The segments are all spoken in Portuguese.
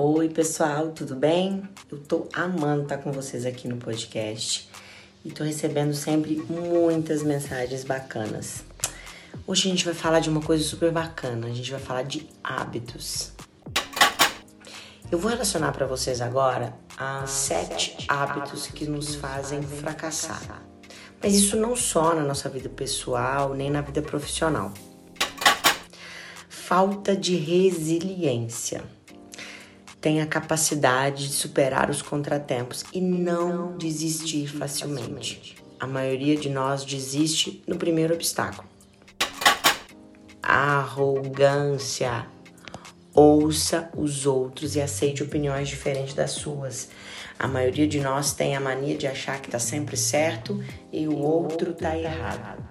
Oi, pessoal, tudo bem? Eu tô amando estar com vocês aqui no podcast e tô recebendo sempre muitas mensagens bacanas. Hoje a gente vai falar de uma coisa super bacana, a gente vai falar de hábitos. Eu vou relacionar para vocês agora as sete hábitos que nos fazem fracassar. Mas isso não só na nossa vida pessoal, nem na vida profissional. Falta de resiliência tem a capacidade de superar os contratempos e não desistir facilmente. A maioria de nós desiste no primeiro obstáculo. Arrogância. Ouça os outros e aceite opiniões diferentes das suas. A maioria de nós tem a mania de achar que está sempre certo e o outro está errado.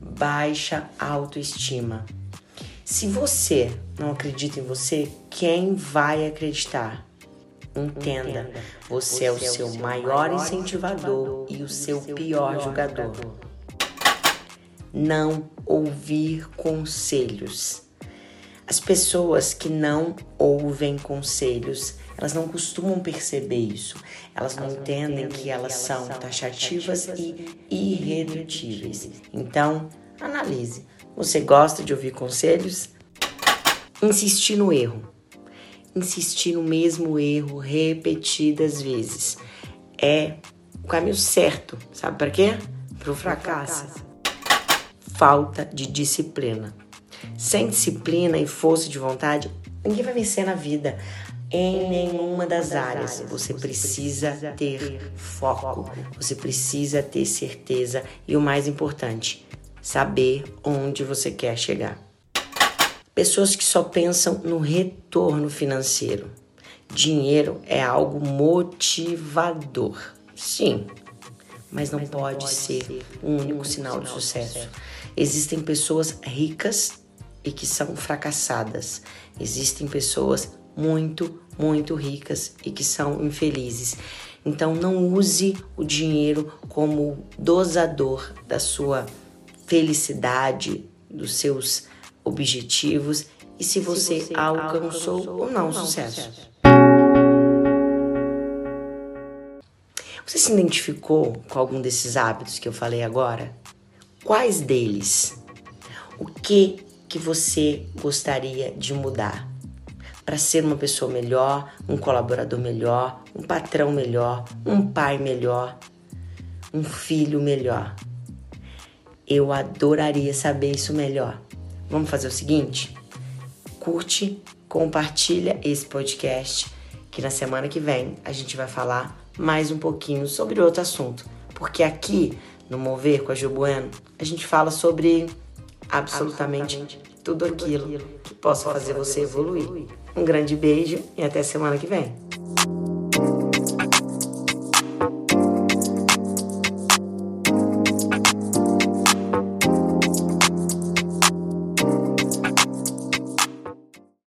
Baixa autoestima. Se você não acredita em você, quem vai acreditar? Entenda, você é o seu maior incentivador e o seu pior jogador. Não ouvir conselhos. As pessoas que não ouvem conselhos, elas não costumam perceber isso. Elas não entendem que elas são taxativas e irredutíveis. Então, analise. Você gosta de ouvir conselhos? Insistir no erro. Insistir no mesmo erro repetidas vezes. É o caminho certo. Sabe para quê? Para o fracasso. Falta de disciplina. Sem disciplina e força de vontade, ninguém vai vencer na vida. Em nenhuma das áreas você precisa ter foco, você precisa ter certeza e o mais importante, saber onde você quer chegar. Pessoas que só pensam no retorno financeiro. Dinheiro é algo motivador, sim, mas não pode ser o único sinal de sucesso. Existem pessoas ricas e que são fracassadas. Existem pessoas muito, muito ricas e que são infelizes. Então não use o dinheiro como dosador da sua felicidade, dos seus objetivos e se você, se você alcançou, alcançou ou não sucesso. sucesso. Você se identificou com algum desses hábitos que eu falei agora? Quais deles? O que que você gostaria de mudar para ser uma pessoa melhor, um colaborador melhor, um patrão melhor, um pai melhor, um filho melhor? Eu adoraria saber isso melhor. Vamos fazer o seguinte? Curte, compartilha esse podcast, que na semana que vem a gente vai falar mais um pouquinho sobre outro assunto. Porque aqui no Mover com a Gil Bueno, a gente fala sobre absolutamente, absolutamente tudo aquilo que possa fazer você evoluir. Um grande beijo e até semana que vem.